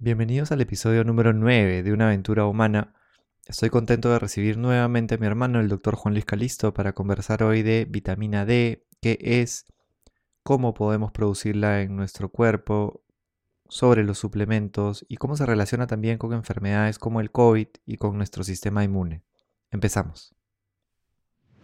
Bienvenidos al episodio número 9 de Una aventura humana. Estoy contento de recibir nuevamente a mi hermano, el doctor Juan Luis Calisto, para conversar hoy de vitamina D, qué es, cómo podemos producirla en nuestro cuerpo, sobre los suplementos y cómo se relaciona también con enfermedades como el COVID y con nuestro sistema inmune. Empezamos.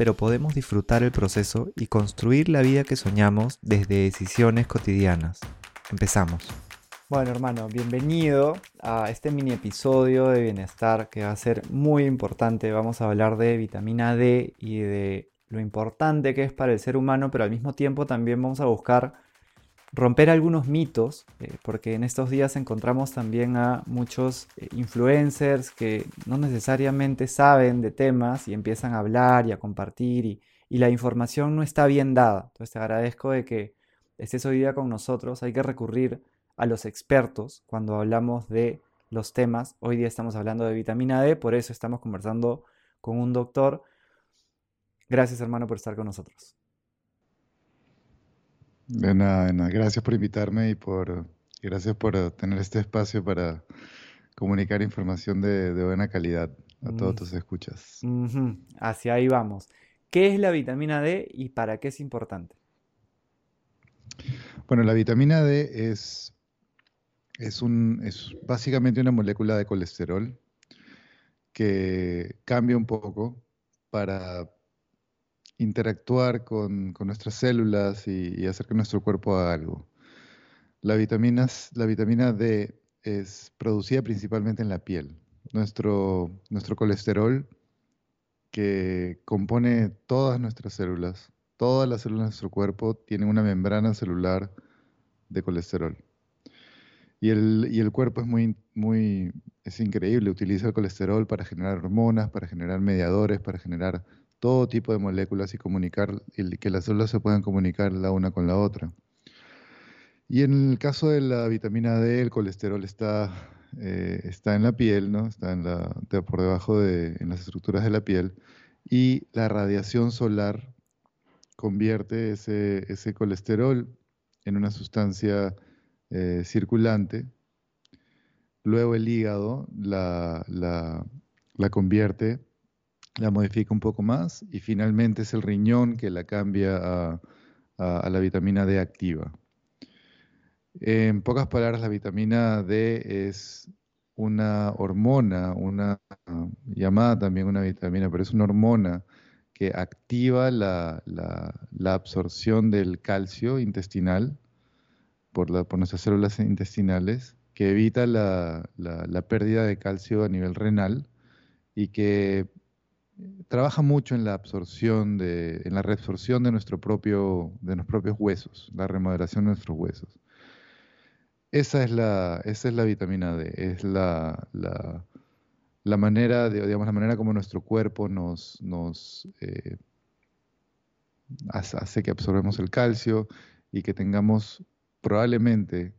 pero podemos disfrutar el proceso y construir la vida que soñamos desde decisiones cotidianas. Empezamos. Bueno, hermano, bienvenido a este mini episodio de bienestar que va a ser muy importante. Vamos a hablar de vitamina D y de lo importante que es para el ser humano, pero al mismo tiempo también vamos a buscar romper algunos mitos, eh, porque en estos días encontramos también a muchos eh, influencers que no necesariamente saben de temas y empiezan a hablar y a compartir y, la información no está bien dada. Entonces te agradezco de que estés hoy día con nosotros. Hay que recurrir a los expertos cuando hablamos de los temas. Hoy día estamos hablando de vitamina D, por eso estamos conversando con un doctor. Gracias hermano por estar con nosotros. De nada, de nada. Gracias por invitarme y por gracias por eh, tener este espacio para comunicar información de, buena calidad a todos tus escuchas. Hacia ahí vamos. ¿Qué es la vitamina D y para qué es importante? Bueno, la vitamina D es, es, un, es básicamente una molécula de colesterol que cambia un poco para interactuar con, nuestras células y, hacer que nuestro cuerpo haga algo. La, vitaminas, la vitamina D es producida principalmente en la piel. Nuestro, nuestro colesterol, que compone todas nuestras células, todas las células de nuestro cuerpo tienen una membrana celular de colesterol. Y el, y el, cuerpo es muy, muy, es increíble, utiliza el colesterol para generar hormonas, para generar mediadores, para generar todo tipo de moléculas y comunicar, que las células se puedan comunicar la una con la otra. Y en el caso de la vitamina D, el colesterol está, eh, está en la piel, ¿no? está en la, por debajo de en las estructuras de la piel, y la radiación solar convierte ese, ese colesterol en una sustancia eh, circulante. Luego el hígado la, la, la convierte la modifica un poco más y finalmente es el riñón que la cambia a, la vitamina D activa. En pocas palabras, la vitamina D es una hormona, una llamada también una vitamina, pero es una hormona que activa la, absorción del calcio intestinal por, por, nuestras células intestinales, que evita la, pérdida de calcio a nivel renal y que trabaja mucho en la absorción de, en la reabsorción de nuestro propio, de nuestros propios huesos, la remodelación de nuestros huesos. Esa es la, esa es la vitamina D, es la, la, manera, digamos, la manera como nuestro cuerpo nos, nos eh, hace que absorbemos el calcio y que tengamos probablemente,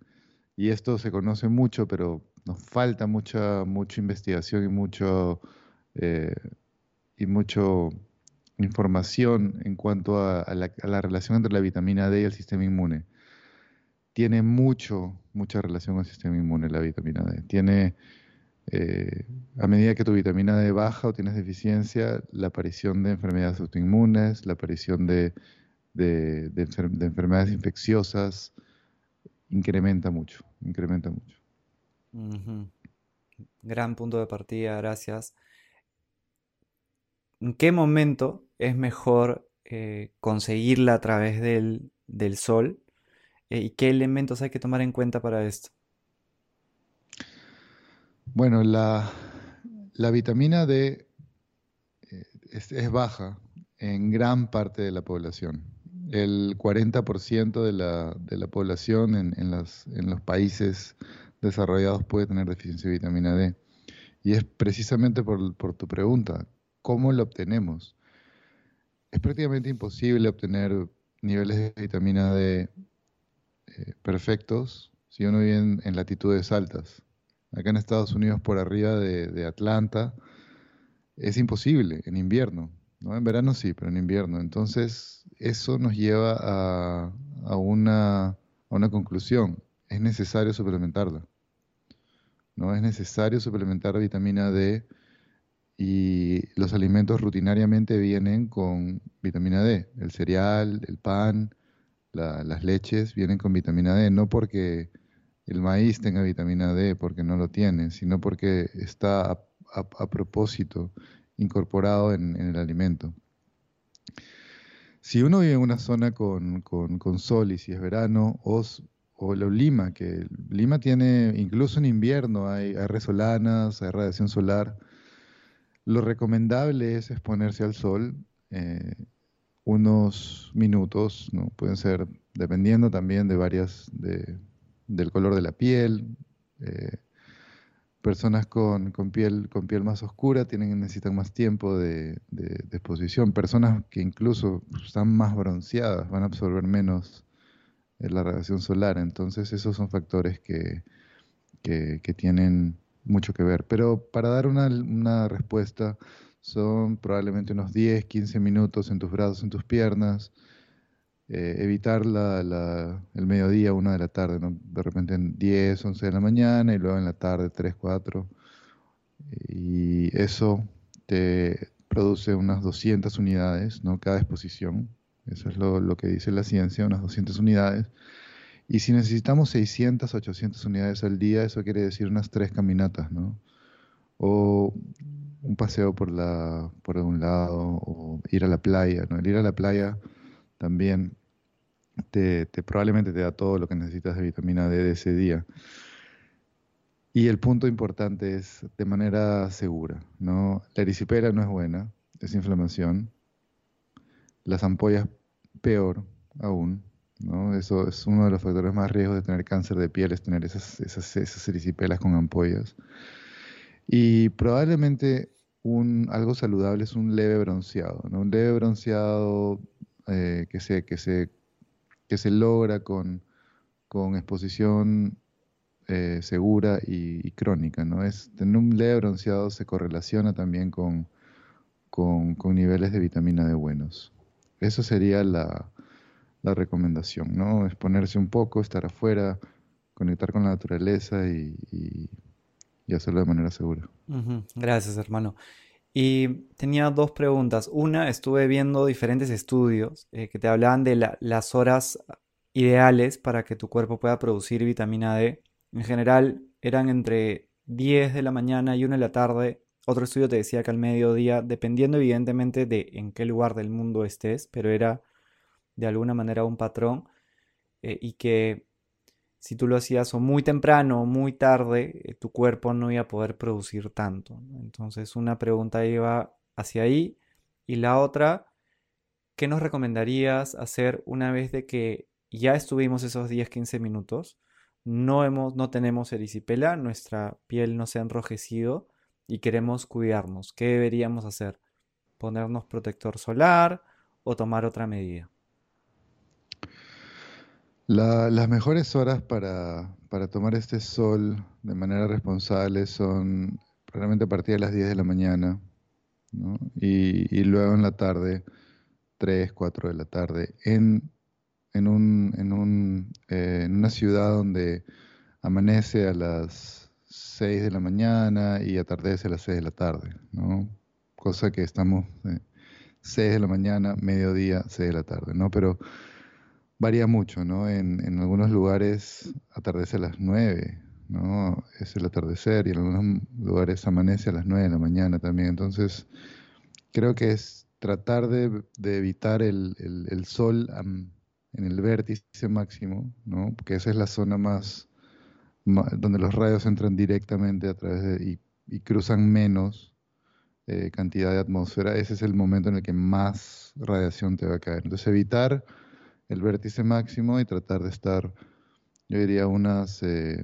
y esto se conoce mucho, pero nos falta mucha, mucha investigación y mucho eh, y mucha información en cuanto a, la, relación entre la vitamina D y el sistema inmune. Tiene mucho, mucha relación con el sistema inmune la vitamina D. Tiene, eh, a medida que tu vitamina D baja o tienes deficiencia, la aparición de enfermedades autoinmunes, la aparición de, de, enfermedades infecciosas, incrementa mucho, incrementa mucho. Gran punto de partida, gracias en qué momento es mejor eh, conseguirla a través del, sol eh, y qué elementos hay que tomar en cuenta para esto. Bueno, la, vitamina D eh, es, baja en gran parte de la población. El 40% de la, de la población en, en los países desarrollados puede tener deficiencia de vitamina D. Y es precisamente por, por tu pregunta, ¿cómo lo obtenemos? Es prácticamente imposible obtener niveles de vitamina D eh, perfectos si uno vive en, latitudes altas. Acá en Estados Unidos, por arriba de, Atlanta, es imposible en invierno. ¿no? En verano sí, pero en invierno. Entonces, eso nos lleva a, a, una, a una conclusión. Es necesario suplementarla. ¿no? Es necesario suplementar vitamina D y los alimentos rutinariamente vienen con vitamina D. El cereal, el pan, las leches vienen con vitamina D, no porque el maíz tenga vitamina D, porque no lo tiene, sino porque está a, propósito incorporado en, el alimento. Si uno vive en una zona con, sol y si es verano, o, o Lima, que Lima tiene, incluso en invierno hay, hay resolanas, hay radiación solar, lo recomendable es exponerse al sol. Eh, unos minutos. Pueden ser, dependiendo también de varias, de, del color de la piel. Eh, personas con, piel, con piel más oscura tienen, necesitan más tiempo de, exposición. Personas que incluso están más bronceadas van a absorber menos eh, la radiación solar. Entonces esos son factores que, que, tienen mucho que ver. Pero para dar una, una respuesta, son probablemente unos 10, 15 minutos en tus brazos, en tus piernas. Eh, evitar la, el mediodía, una de la tarde, ¿no? de repente en 10, 11 de la mañana y luego en la tarde 3, 4. Y eso te produce unas 200 unidades, ¿no? cada exposición. Eso es lo, lo, que dice la ciencia, unas 200 unidades. Y si necesitamos 600, 800 unidades al día, eso quiere decir unas 3 caminatas, ¿no? O un paseo por, la, por un lado o ir a la playa. ¿no? El ir a la playa también te, probablemente te da todo lo que necesitas de vitamina D de ese día. Y el punto importante es de manera segura. ¿no? La erisipela no es buena, es inflamación. Las ampollas peor aún. ¿No? Eso es uno de los factores más riesgos de tener cáncer de piel, es tener esas, esas, esas erisipelas con ampollas. Y probablemente algo saludable es un leve bronceado, ¿no? Un leve bronceado eh, que, se, que, se, que se logra con, con exposición eh, segura y, crónica, ¿no? Es, tener un leve bronceado se correlaciona también con, con, con niveles de vitamina D buenos. Eso sería la, la, recomendación, ¿no? Exponerse un poco, estar afuera, conectar con la naturaleza y y hacerlo de manera segura. Gracias, hermano. Y tenía dos preguntas. Una, estuve viendo diferentes estudios eh, que te hablaban de las horas ideales para que tu cuerpo pueda producir vitamina D. En general eran entre 10 de la mañana y 1 de la tarde. Otro estudio te decía que al mediodía, dependiendo evidentemente de en qué lugar del mundo estés, pero era de alguna manera un patrón eh, y que si tú lo hacías muy temprano o muy tarde, eh, tu cuerpo no iba a poder producir tanto. Entonces una pregunta iba hacia ahí y la otra, ¿qué nos recomendarías hacer una vez de que ya estuvimos esos 10-15 minutos? No, hemos, no tenemos erisipela, nuestra piel no se ha enrojecido y queremos cuidarnos. ¿Qué deberíamos hacer? ¿Ponernos protector solar o tomar otra medida? Las mejores horas para, tomar este sol de manera responsable son probablemente a partir de las 10 de la mañana y, luego en la tarde, 3, 4 de la tarde, en, en, un, en, un, eh, en una ciudad donde amanece a las 6 de la mañana y atardece a las 6 de la tarde, ¿no? cosa que estamos 6 eh, de la mañana, mediodía, 6 de la tarde, ¿no? pero varía mucho, ¿no? En, en, algunos lugares atardece a las 9, ¿no? Es el atardecer y en algunos lugares amanece a las 9 de la mañana también. Entonces, creo que es tratar de, evitar el, el, sol en el vértice máximo, ¿no? Porque esa es la zona más, donde los rayos entran directamente a través de, y, y cruzan menos eh, cantidad de atmósfera. Ese es el momento en el que más radiación te va a caer. Entonces, evitar el vértice máximo y tratar de estar, yo diría, unas, eh,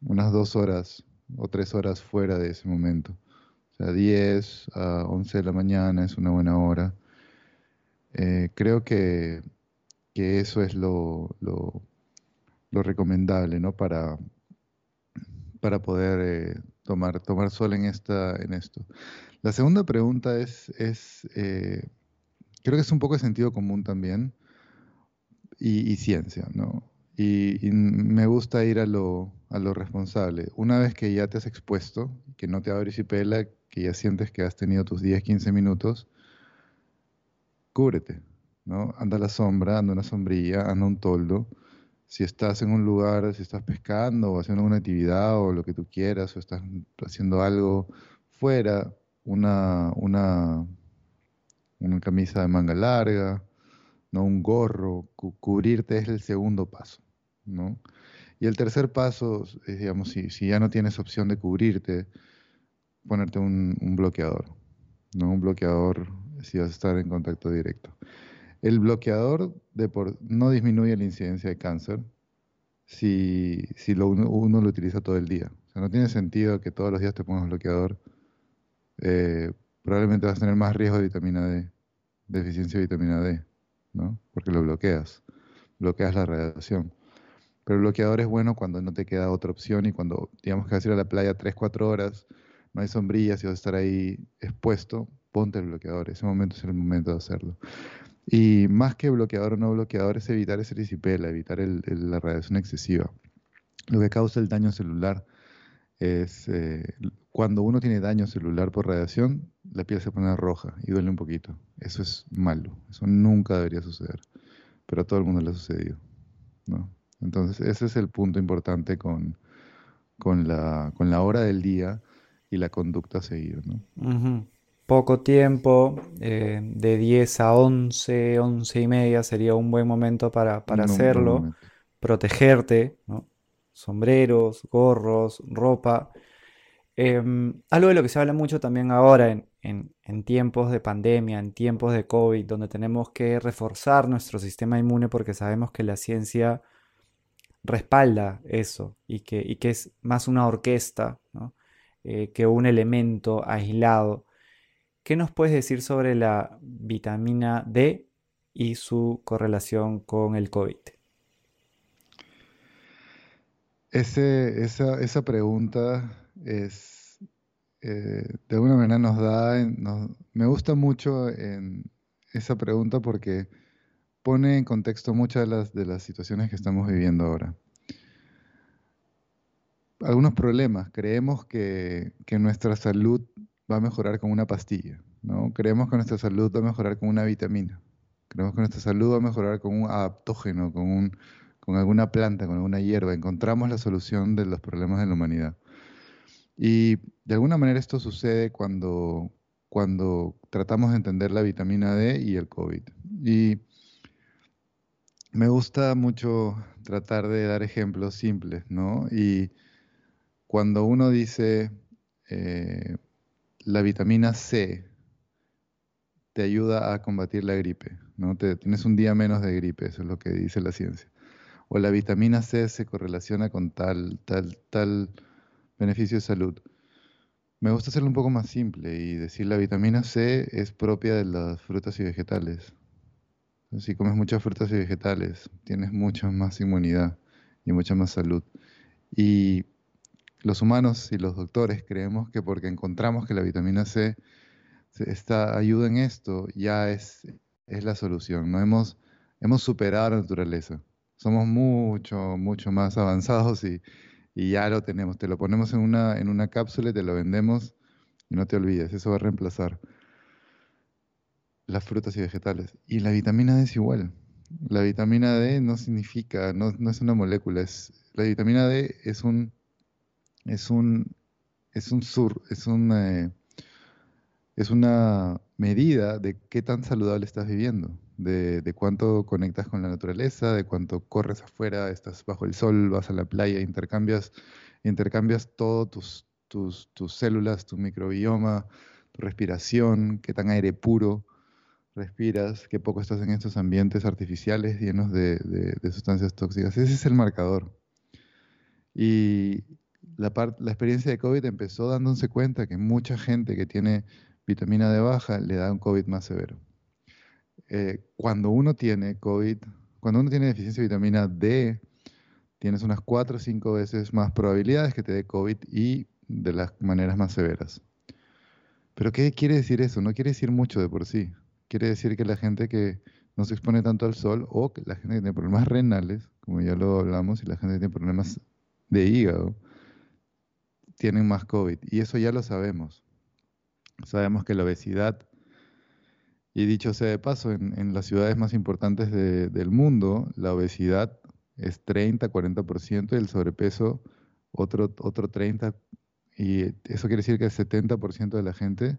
unas dos horas o tres horas fuera de ese momento. O sea, 10 a 11 de la mañana es una buena hora. Eh, creo que, eso es lo, lo, recomendable, ¿no? Para, para poder eh, tomar, tomar sol en, esta, en esto. La segunda pregunta es, es creo que es un poco de sentido común también y, y ciencia, ¿no? Y, me gusta ir a lo, a lo responsable. Una vez que ya te has expuesto, que no te da pela, que ya sientes que has tenido tus 10, 15 minutos, cúbrete, ¿no? Anda a la sombra, anda una sombrilla, anda un toldo. Si estás en un lugar, si estás pescando o haciendo una actividad o lo que tú quieras, o estás haciendo algo fuera, una, una, una camisa de manga larga, ¿no? un gorro, cubrirte es el segundo paso. Y el tercer paso, es, digamos, si, ya no tienes opción de cubrirte, ponerte un, bloqueador, ¿no? Un bloqueador si vas a estar en contacto directo. El bloqueador no disminuye la incidencia de cáncer si, si uno, lo utiliza todo el día. O sea, no tiene sentido que todos los días te pongas bloqueador. Eh, probablemente vas a tener más riesgo de vitamina D, deficiencia de vitamina D, ¿no? Porque lo bloqueas, bloqueas la radiación. Pero el bloqueador es bueno cuando no te queda otra opción y cuando digamos que vas a ir a la playa 3, 4 horas, no hay sombrillas y vas a estar ahí expuesto, ponte el bloqueador. Ese momento es el momento de hacerlo. Y más que bloqueador o no bloqueador es evitar ese erisipela, evitar la radiación excesiva. Lo que causa el daño celular es eh, cuando uno tiene daño celular por radiación, la piel se pone roja y duele un poquito. Eso es malo, eso nunca debería suceder, pero a todo el mundo le ha sucedido. ¿no? Entonces, ese es el punto importante con, con, la, con la hora del día y la conducta a seguir. ¿no? Poco tiempo, eh, de 10 a 11, 11 y media sería un buen momento para, hacerlo. Protegerte, ¿no? sombreros, gorros, ropa. Em, algo de lo que se habla mucho también ahora en, tiempos de pandemia, en tiempos de COVID, donde tenemos que reforzar nuestro sistema inmune porque sabemos que la ciencia respalda eso y que, es más una orquesta eh, que un elemento aislado. ¿Qué nos puedes decir sobre la vitamina D y su correlación con el COVID? Esa, pregunta es, eh, de alguna manera nos da, me gusta mucho en esa pregunta porque pone en contexto muchas de las, de las situaciones que estamos viviendo ahora. Algunos problemas. Creemos que, nuestra salud va a mejorar con una pastilla, ¿no? Creemos que nuestra salud va a mejorar con una vitamina. Creemos que nuestra salud va a mejorar con un adaptógeno, con, un, con alguna planta, con alguna hierba. Encontramos la solución de los problemas de la humanidad. Y de alguna manera esto sucede cuando, cuando tratamos de entender la vitamina D y el COVID. Y me gusta mucho tratar de dar ejemplos simples, ¿no? Y cuando uno dice eh, la vitamina C te ayuda a combatir la gripe, ¿no? Te, tienes un día menos de gripe, eso es lo que dice la ciencia. O la vitamina C se correlaciona con tal, tal, tal beneficio de salud. Me gusta hacerlo un poco más simple y decir la vitamina C es propia de las frutas y vegetales. Si comes muchas frutas y vegetales, tienes mucha más inmunidad y mucha más salud. Y los humanos y los doctores creemos que porque encontramos que la vitamina C está, ayuda en esto, ya es, es la solución. ¿no? Hemos, hemos superado la naturaleza. Somos mucho, mucho más avanzados y, y ya lo tenemos. Te lo ponemos en una, en una cápsula y te lo vendemos y no te olvides, eso va a reemplazar las frutas y vegetales. Y la vitamina D es igual. La vitamina D no significa, no, es una molécula, es, la vitamina D es un, es un, es un sur, es eh, es una medida de qué tan saludable estás viviendo, de, de, cuánto conectas con la naturaleza, de cuánto corres afuera, estás bajo el sol, vas a la playa, intercambias, intercambias todo tus, tus, tus células, tu microbioma, tu respiración, qué tan aire puro respiras, qué poco estás en estos ambientes artificiales llenos de, sustancias tóxicas. Ese es el marcador. Y la, la experiencia de COVID empezó dándose cuenta que mucha gente que tiene vitamina D baja le da un COVID más severo. Eh, cuando uno tiene COVID, cuando uno tiene deficiencia de vitamina D, tienes unas 4 o 5 veces más probabilidades que te dé COVID y de las maneras más severas. Pero ¿qué quiere decir eso? No quiere decir mucho de por sí. Quiere decir que la gente que no se expone tanto al sol o que la gente que tiene problemas renales, como ya lo hablamos, y la gente que tiene problemas de hígado, tienen más COVID. Y eso ya lo sabemos. Sabemos que la obesidad, y dicho sea de paso, en, las ciudades más importantes del mundo, la obesidad es 30, 40% y el sobrepeso otro, otro 30%. Y eso quiere decir que el 70% de la gente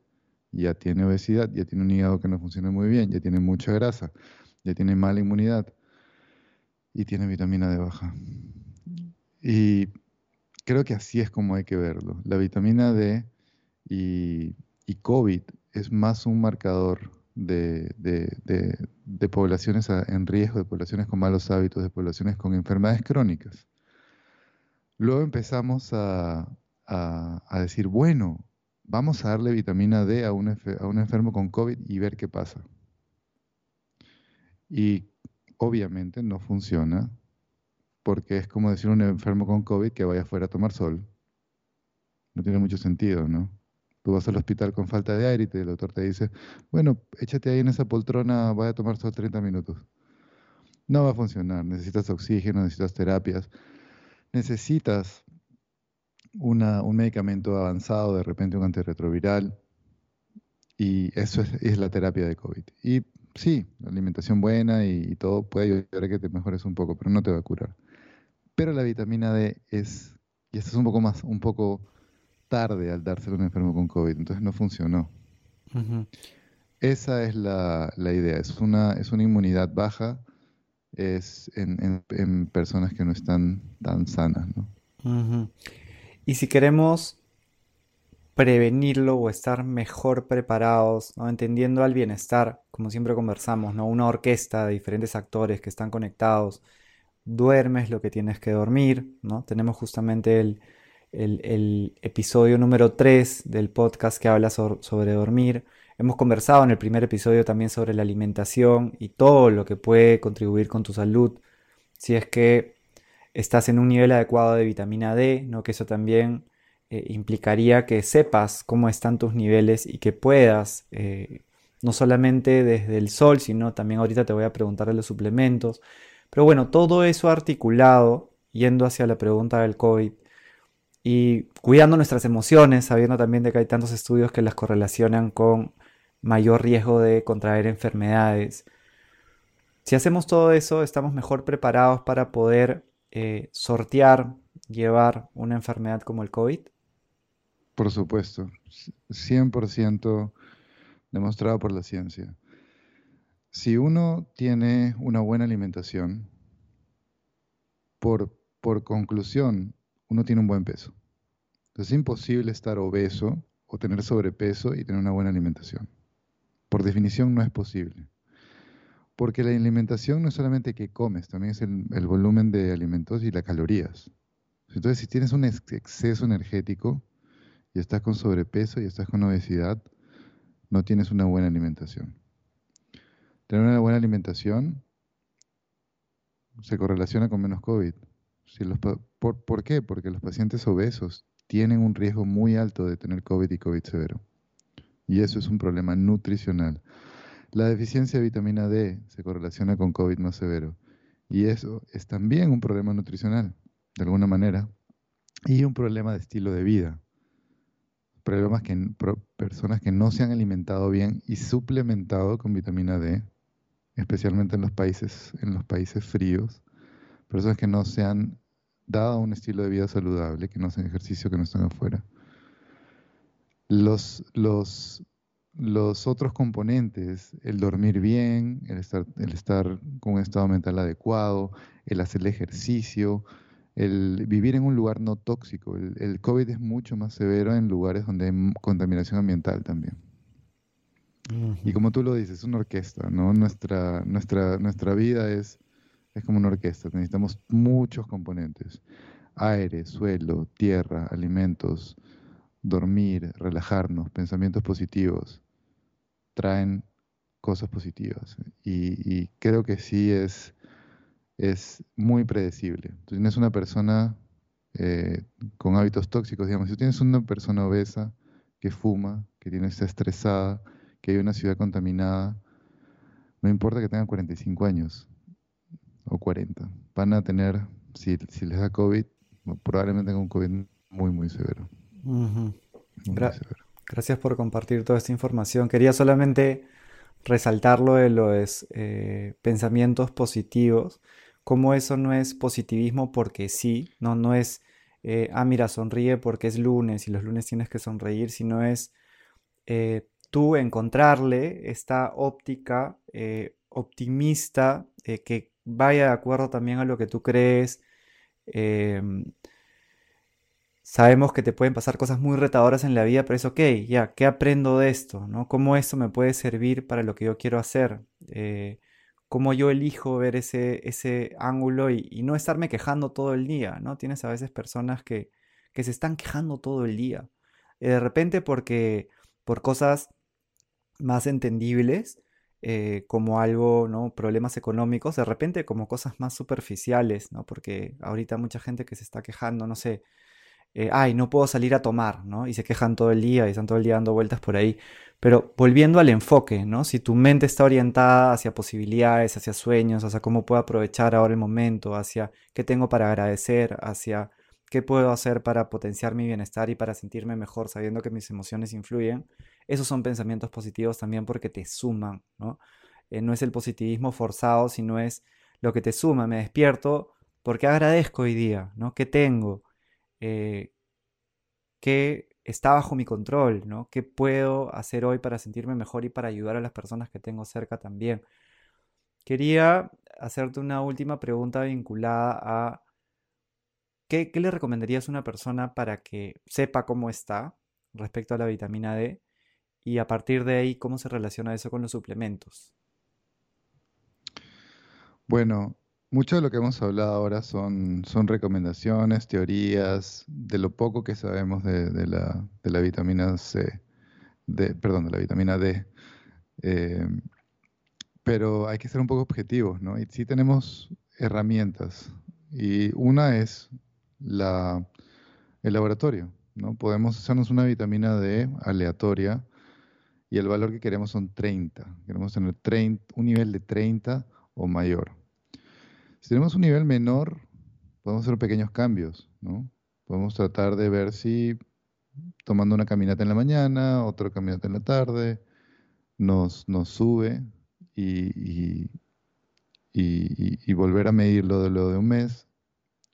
ya tiene obesidad, ya tiene un hígado que no funciona muy bien, ya tiene mucha grasa, ya tiene mala inmunidad y tiene vitamina D baja. Y creo que así es como hay que verlo. La vitamina D y, COVID es más un marcador de, poblaciones en riesgo, de poblaciones con malos hábitos, de poblaciones con enfermedades crónicas. Luego empezamos a, a decir, bueno, vamos a darle vitamina D a un, a un enfermo con COVID y ver qué pasa. Y obviamente no funciona porque es como decir a un enfermo con COVID que vaya afuera a tomar sol. No tiene mucho sentido, ¿no? Tú vas al hospital con falta de aire y el doctor te dice, bueno, échate ahí en esa poltrona, vaya a tomar sol 30 minutos. No va a funcionar, necesitas oxígeno, necesitas terapias, necesitas un medicamento avanzado, de repente un antirretroviral, y eso es, la terapia de COVID. Y sí, la alimentación buena y, todo puede ayudar a que te mejores un poco, pero no te va a curar. Pero la vitamina D es, y esto es un poco más, un poco tarde al dárselo a un enfermo con COVID, entonces no funcionó. Esa es la, idea, es una, es una inmunidad baja es en, personas que no están tan sanas. ¿no? Y si queremos prevenirlo o estar mejor preparados, ¿no? entendiendo al bienestar, como siempre conversamos, ¿no? una orquesta de diferentes actores que están conectados, duermes lo que tienes que dormir, ¿no? tenemos justamente el, episodio número 3 del podcast que habla sobre dormir. Hemos conversado en el primer episodio también sobre la alimentación y todo lo que puede contribuir con tu salud. Si es que estás en un nivel adecuado de vitamina D, ¿no? que eso también eh, implicaría que sepas cómo están tus niveles y que puedas, eh, no solamente desde el sol, sino también ahorita te voy a preguntar de los suplementos. Pero bueno, todo eso articulado, yendo hacia la pregunta del COVID y cuidando nuestras emociones, sabiendo también de que hay tantos estudios que las correlacionan con mayor riesgo de contraer enfermedades. Si hacemos todo eso, estamos mejor preparados para poder eh, sortear, llevar una enfermedad como el COVID? Por supuesto, 100% demostrado por la ciencia. Si uno tiene una buena alimentación, por, por conclusión, uno tiene un buen peso. es imposible estar obeso o tener sobrepeso y tener una buena alimentación. Por definición no es posible. Porque la alimentación no es solamente que comes, también es el, volumen de alimentos y las calorías. Entonces, si tienes un exceso energético y estás con sobrepeso y estás con obesidad, no tienes una buena alimentación. Tener una buena alimentación se correlaciona con menos COVID. Por, ¿Por qué? Porque los pacientes obesos tienen un riesgo muy alto de tener COVID y COVID severo. Y eso es un problema nutricional. La deficiencia de vitamina D se correlaciona con COVID más severo. Y eso es también un problema nutricional, de alguna manera, y un problema de estilo de vida. Problemas que personas que no se han alimentado bien y suplementado con vitamina D, especialmente en los países, en los países fríos, personas que no se han dado un estilo de vida saludable, que no hacen ejercicio, que no están afuera. Los, los los otros componentes, el dormir bien, el estar, el estar con un estado mental adecuado, el hacer el ejercicio, el vivir en un lugar no tóxico. El, COVID es mucho más severo en lugares donde hay contaminación ambiental también. Y como tú lo dices, es una orquesta, ¿no? Nuestra, nuestra, nuestra vida es, es como una orquesta, necesitamos muchos componentes. aire, suelo, tierra, alimentos, dormir, relajarnos, pensamientos positivos, traen cosas positivas. Y, creo que sí es, es muy predecible. Tú tienes una persona eh, con hábitos tóxicos, digamos, si tienes una persona obesa que fuma, que tiene, está estresada, que hay una ciudad contaminada, no importa que tengan 45 años o 40, van a tener, si, si les da COVID, probablemente tengan un COVID muy, muy severo. Gracias por compartir toda esta información. Quería solamente resaltar lo de los eh, pensamientos positivos, como eso no es positivismo porque sí, no, no es, eh, ah, mira, sonríe porque es lunes y los lunes tienes que sonreír, sino es eh, tú encontrarle esta óptica optimista que vaya de acuerdo también a lo que tú crees. Em, sabemos que te pueden pasar cosas muy retadoras en la vida, pero es ok, ya, ¿qué aprendo de esto? ¿no? ¿Cómo esto me puede servir para lo que yo quiero hacer? Eh, ¿Cómo yo elijo ver ese, ese ángulo y, no estarme quejando todo el día? ¿no? Tienes a veces personas que, que se están quejando todo el día. Eh, de repente porque por cosas más entendibles, eh, como algo, ¿no? Problemas económicos, de repente como cosas más superficiales, ¿no? Porque ahorita mucha gente que se está quejando, no sé, eh, ay, no puedo salir a tomar, ¿no? Y se quejan todo el día y están todo el día dando vueltas por ahí. Pero volviendo al enfoque, ¿no? Si tu mente está orientada hacia posibilidades, hacia sueños, hacia cómo puedo aprovechar ahora el momento, hacia qué tengo para agradecer, hacia qué puedo hacer para potenciar mi bienestar y para sentirme mejor sabiendo que mis emociones influyen, esos son pensamientos positivos también porque te suman, ¿no? Eh, no es el positivismo forzado, sino es lo que te suma. Me despierto porque agradezco hoy día, ¿no? ¿Qué tengo? Eh, ¿Qué está bajo mi control? ¿no? ¿Qué puedo hacer hoy para sentirme mejor y para ayudar a las personas que tengo cerca también? Quería hacerte una última pregunta vinculada a ¿qué, qué le recomendarías a una persona para que sepa cómo está respecto a la vitamina D? Y a partir de ahí, ¿cómo se relaciona eso con los suplementos? Bueno, mucho de lo que hemos hablado ahora son, son recomendaciones, teorías, de lo poco que sabemos de, la, vitamina C, de, perdón, de la vitamina D. Eh, pero hay que ser un poco objetivos, ¿no? Y sí tenemos herramientas. Y una es la, el laboratorio, ¿no? Podemos hacernos una vitamina D aleatoria y el valor que queremos son 30. Queremos tener 30, un nivel de 30 o mayor. Si tenemos un nivel menor, podemos hacer pequeños cambios, ¿no? Podemos tratar de ver si tomando una caminata en la mañana, otra caminata en la tarde, nos, nos sube y, y, volver a medirlo de lo de un mes.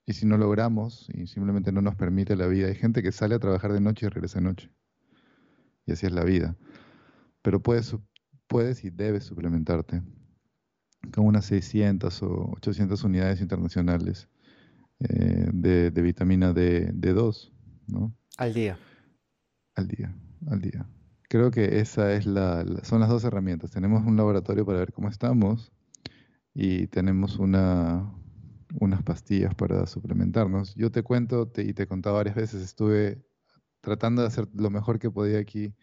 Y si no logramos y simplemente no nos permite la vida, hay gente que sale a trabajar de noche y regresa de noche. Y así es la vida pero puedes, puedes y debes suplementarte con unas 600 o 800 unidades internacionales eh, de, vitamina D, 2 ¿no? Al día. Al día, al día. Creo que esa es la, son las dos herramientas. Tenemos un laboratorio para ver cómo estamos y tenemos una, unas pastillas para suplementarnos. Yo te cuento y te he contado varias veces, estuve tratando de hacer lo mejor que podía aquí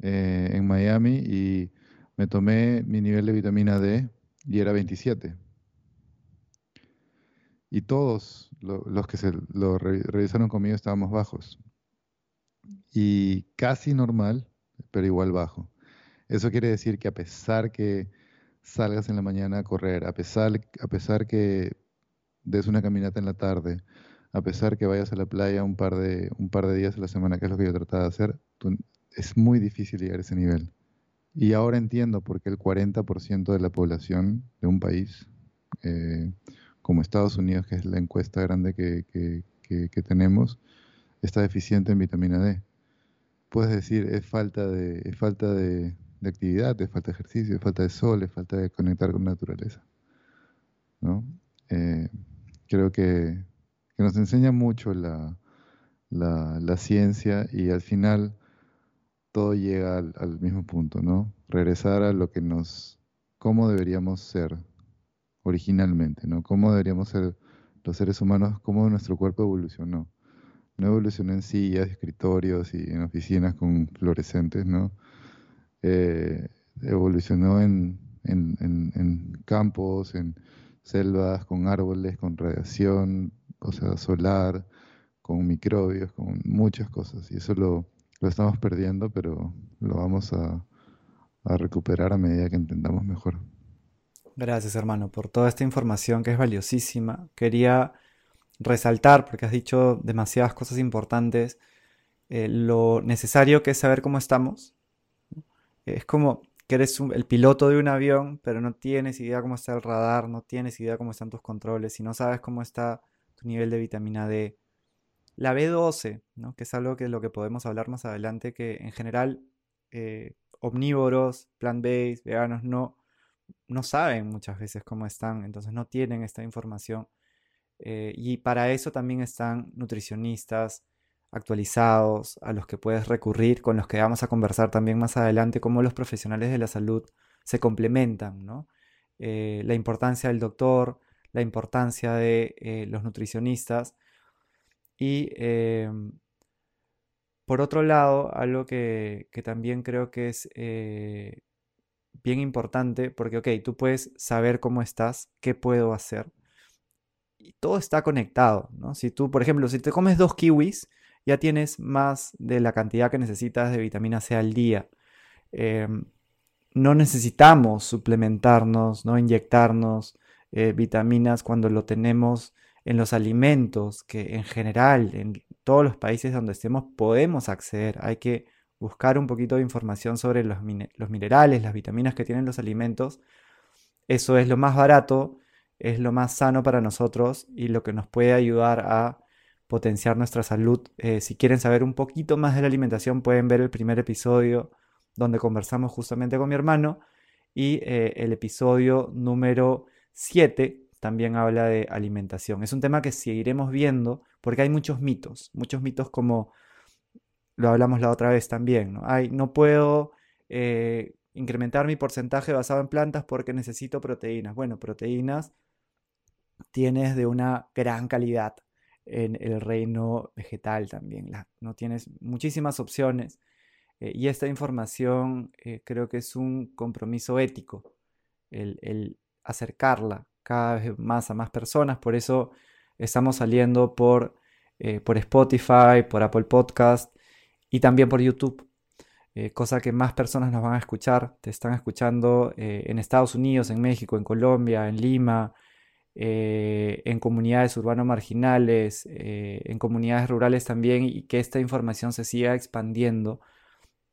eh, en Miami y me tomé mi nivel de vitamina D y era 27. Y todos los que se lo revisaron conmigo estábamos bajos. Y casi normal, pero igual bajo. Eso quiere decir que a pesar que salgas en la mañana a correr, a pesar, a pesar que des una caminata en la tarde, a pesar que vayas a la playa un par de, un par de días a la semana, que es lo que yo trataba de hacer, es muy difícil llegar a ese nivel. Y ahora entiendo por qué el 40% de la población de un país, eh, como Estados Unidos, que es la encuesta grande que, tenemos, está deficiente en vitamina D. Puedes decir, es falta de, falta de, actividad, es falta de ejercicio, es falta de sol, es falta de conectar con la naturaleza. Eh, creo que, nos enseña mucho la, la ciencia y al final todo llega al, mismo punto, ¿no? Regresar a lo que nos, cómo deberíamos ser originalmente, ¿no? Cómo deberíamos ser los seres humanos, cómo nuestro cuerpo evolucionó. No evolucionó en sillas, escritorios y en oficinas con fluorescentes, ¿no? Eh, evolucionó en, campos, en selvas, con árboles, con radiación, o sea, solar, con microbios, con muchas cosas. Y eso lo, estamos perdiendo, pero lo vamos a, a recuperar a medida que entendamos mejor. Gracias, hermano, por toda esta información que es valiosísima. Quería resaltar, porque has dicho demasiadas cosas importantes, eh, lo necesario que es saber cómo estamos. Es como que eres el piloto de un avión, pero no tienes idea cómo está el radar, no tienes idea cómo están tus controles, y no sabes cómo está tu nivel de vitamina D. La B12, ¿no? que es algo que lo que podemos hablar más adelante, que en general eh, omnívoros, plant-based, veganos, no, no saben muchas veces cómo están, entonces no tienen esta información. Eh, y para eso también están nutricionistas actualizados a los que puedes recurrir, con los que vamos a conversar también más adelante, cómo los profesionales de la salud se complementan. Eh, la importancia del doctor, la importancia de los nutricionistas. Y em, por otro lado, algo que, que también creo que es bien importante porque, ok, tú puedes saber cómo estás, qué puedo hacer. Y todo está conectado, ¿no? Si tú, por ejemplo, si te comes dos kiwis, ya tienes más de la cantidad que necesitas de vitamina C al día. Em, no necesitamos suplementarnos, no inyectarnos eh, vitaminas cuando lo tenemos en los alimentos, que en general en todos los países donde estemos podemos acceder. Hay que buscar un poquito de información sobre los, minerales, las vitaminas que tienen los alimentos. Eso es lo más barato, es lo más sano para nosotros y lo que nos puede ayudar a potenciar nuestra salud. Eh, si quieren saber un poquito más de la alimentación, pueden ver el primer episodio donde conversamos justamente con mi hermano y eh, el episodio número 7 también habla de alimentación. Es un tema que seguiremos viendo porque hay muchos mitos, muchos mitos como lo hablamos la otra vez también, ¿no? no puedo eh, incrementar mi porcentaje basado en plantas porque necesito proteínas. Bueno, proteínas tienes de una gran calidad en el reino vegetal también, no tienes muchísimas opciones. Eh, y esta información eh, creo que es un compromiso ético, el, acercarla cada vez más a más personas. Por eso estamos saliendo por, por Spotify, por Apple Podcast, y también por YouTube. Eh, cosa que más personas nos van a escuchar. Te están escuchando eh, en Estados Unidos, en México, en Colombia, en Lima, eh, en comunidades urbanas marginales, en comunidades rurales también, y que esta información se siga expandiendo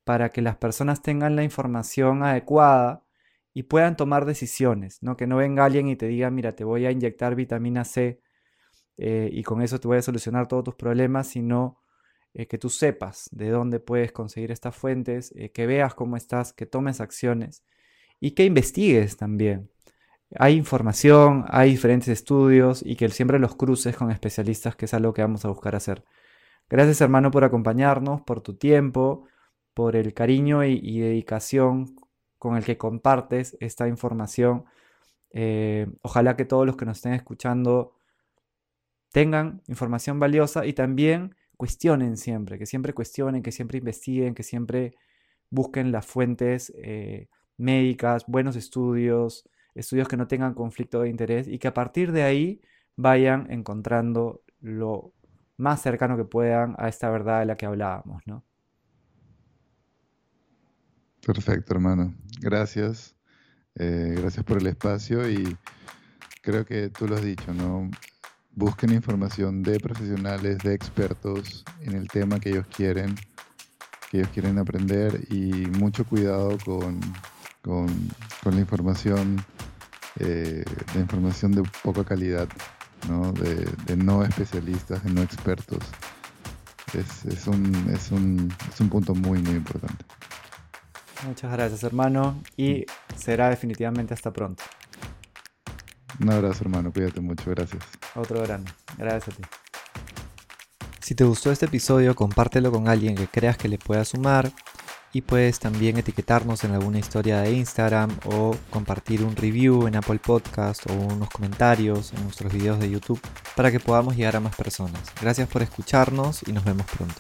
para que las personas tengan la información adecuada y puedan tomar decisiones, ¿no? Que no venga alguien y te diga, mira, te voy a inyectar vitamina C y con eso te voy a solucionar todos tus problemas, sino eh, que tú sepas de dónde puedes conseguir estas fuentes, eh, que veas cómo estás, que tomes acciones y que investigues también. Hay información, hay diferentes estudios y que siempre los cruces con especialistas, que es algo que vamos a buscar hacer. Gracias hermano por acompañarnos, por tu tiempo, por el cariño y, dedicación con el que compartes esta información. Eh, ojalá que todos los que nos estén escuchando tengan información valiosa y también cuestionen siempre, que siempre cuestionen, que siempre investiguen, que siempre busquen las fuentes eh, médicas, buenos estudios, estudios que no tengan conflicto de interés y que a partir de ahí vayan encontrando lo más cercano que puedan a esta verdad de la que hablábamos, ¿no? Perfecto, hermano. Gracias. Eh, gracias por el espacio y creo que tú lo has dicho, ¿no? busquen información de profesionales, de expertos en el tema que ellos quieren, que ellos quieren aprender y mucho cuidado con, la información, eh, de información de poca calidad, ¿no? De, no especialistas, de no expertos. Es, un, es, un, es un punto muy, muy importante. Muchas gracias, hermano, y será definitivamente hasta pronto. Un abrazo, hermano. Cuídate mucho. Gracias. Otro grande. Gracias a ti. Si te gustó este episodio, compártelo con alguien que creas que le pueda sumar. y puedes también etiquetarnos en alguna historia de Instagram o compartir un review en Apple Podcast o unos comentarios en nuestros videos de YouTube para que podamos llegar a más personas. Gracias por escucharnos y nos vemos pronto.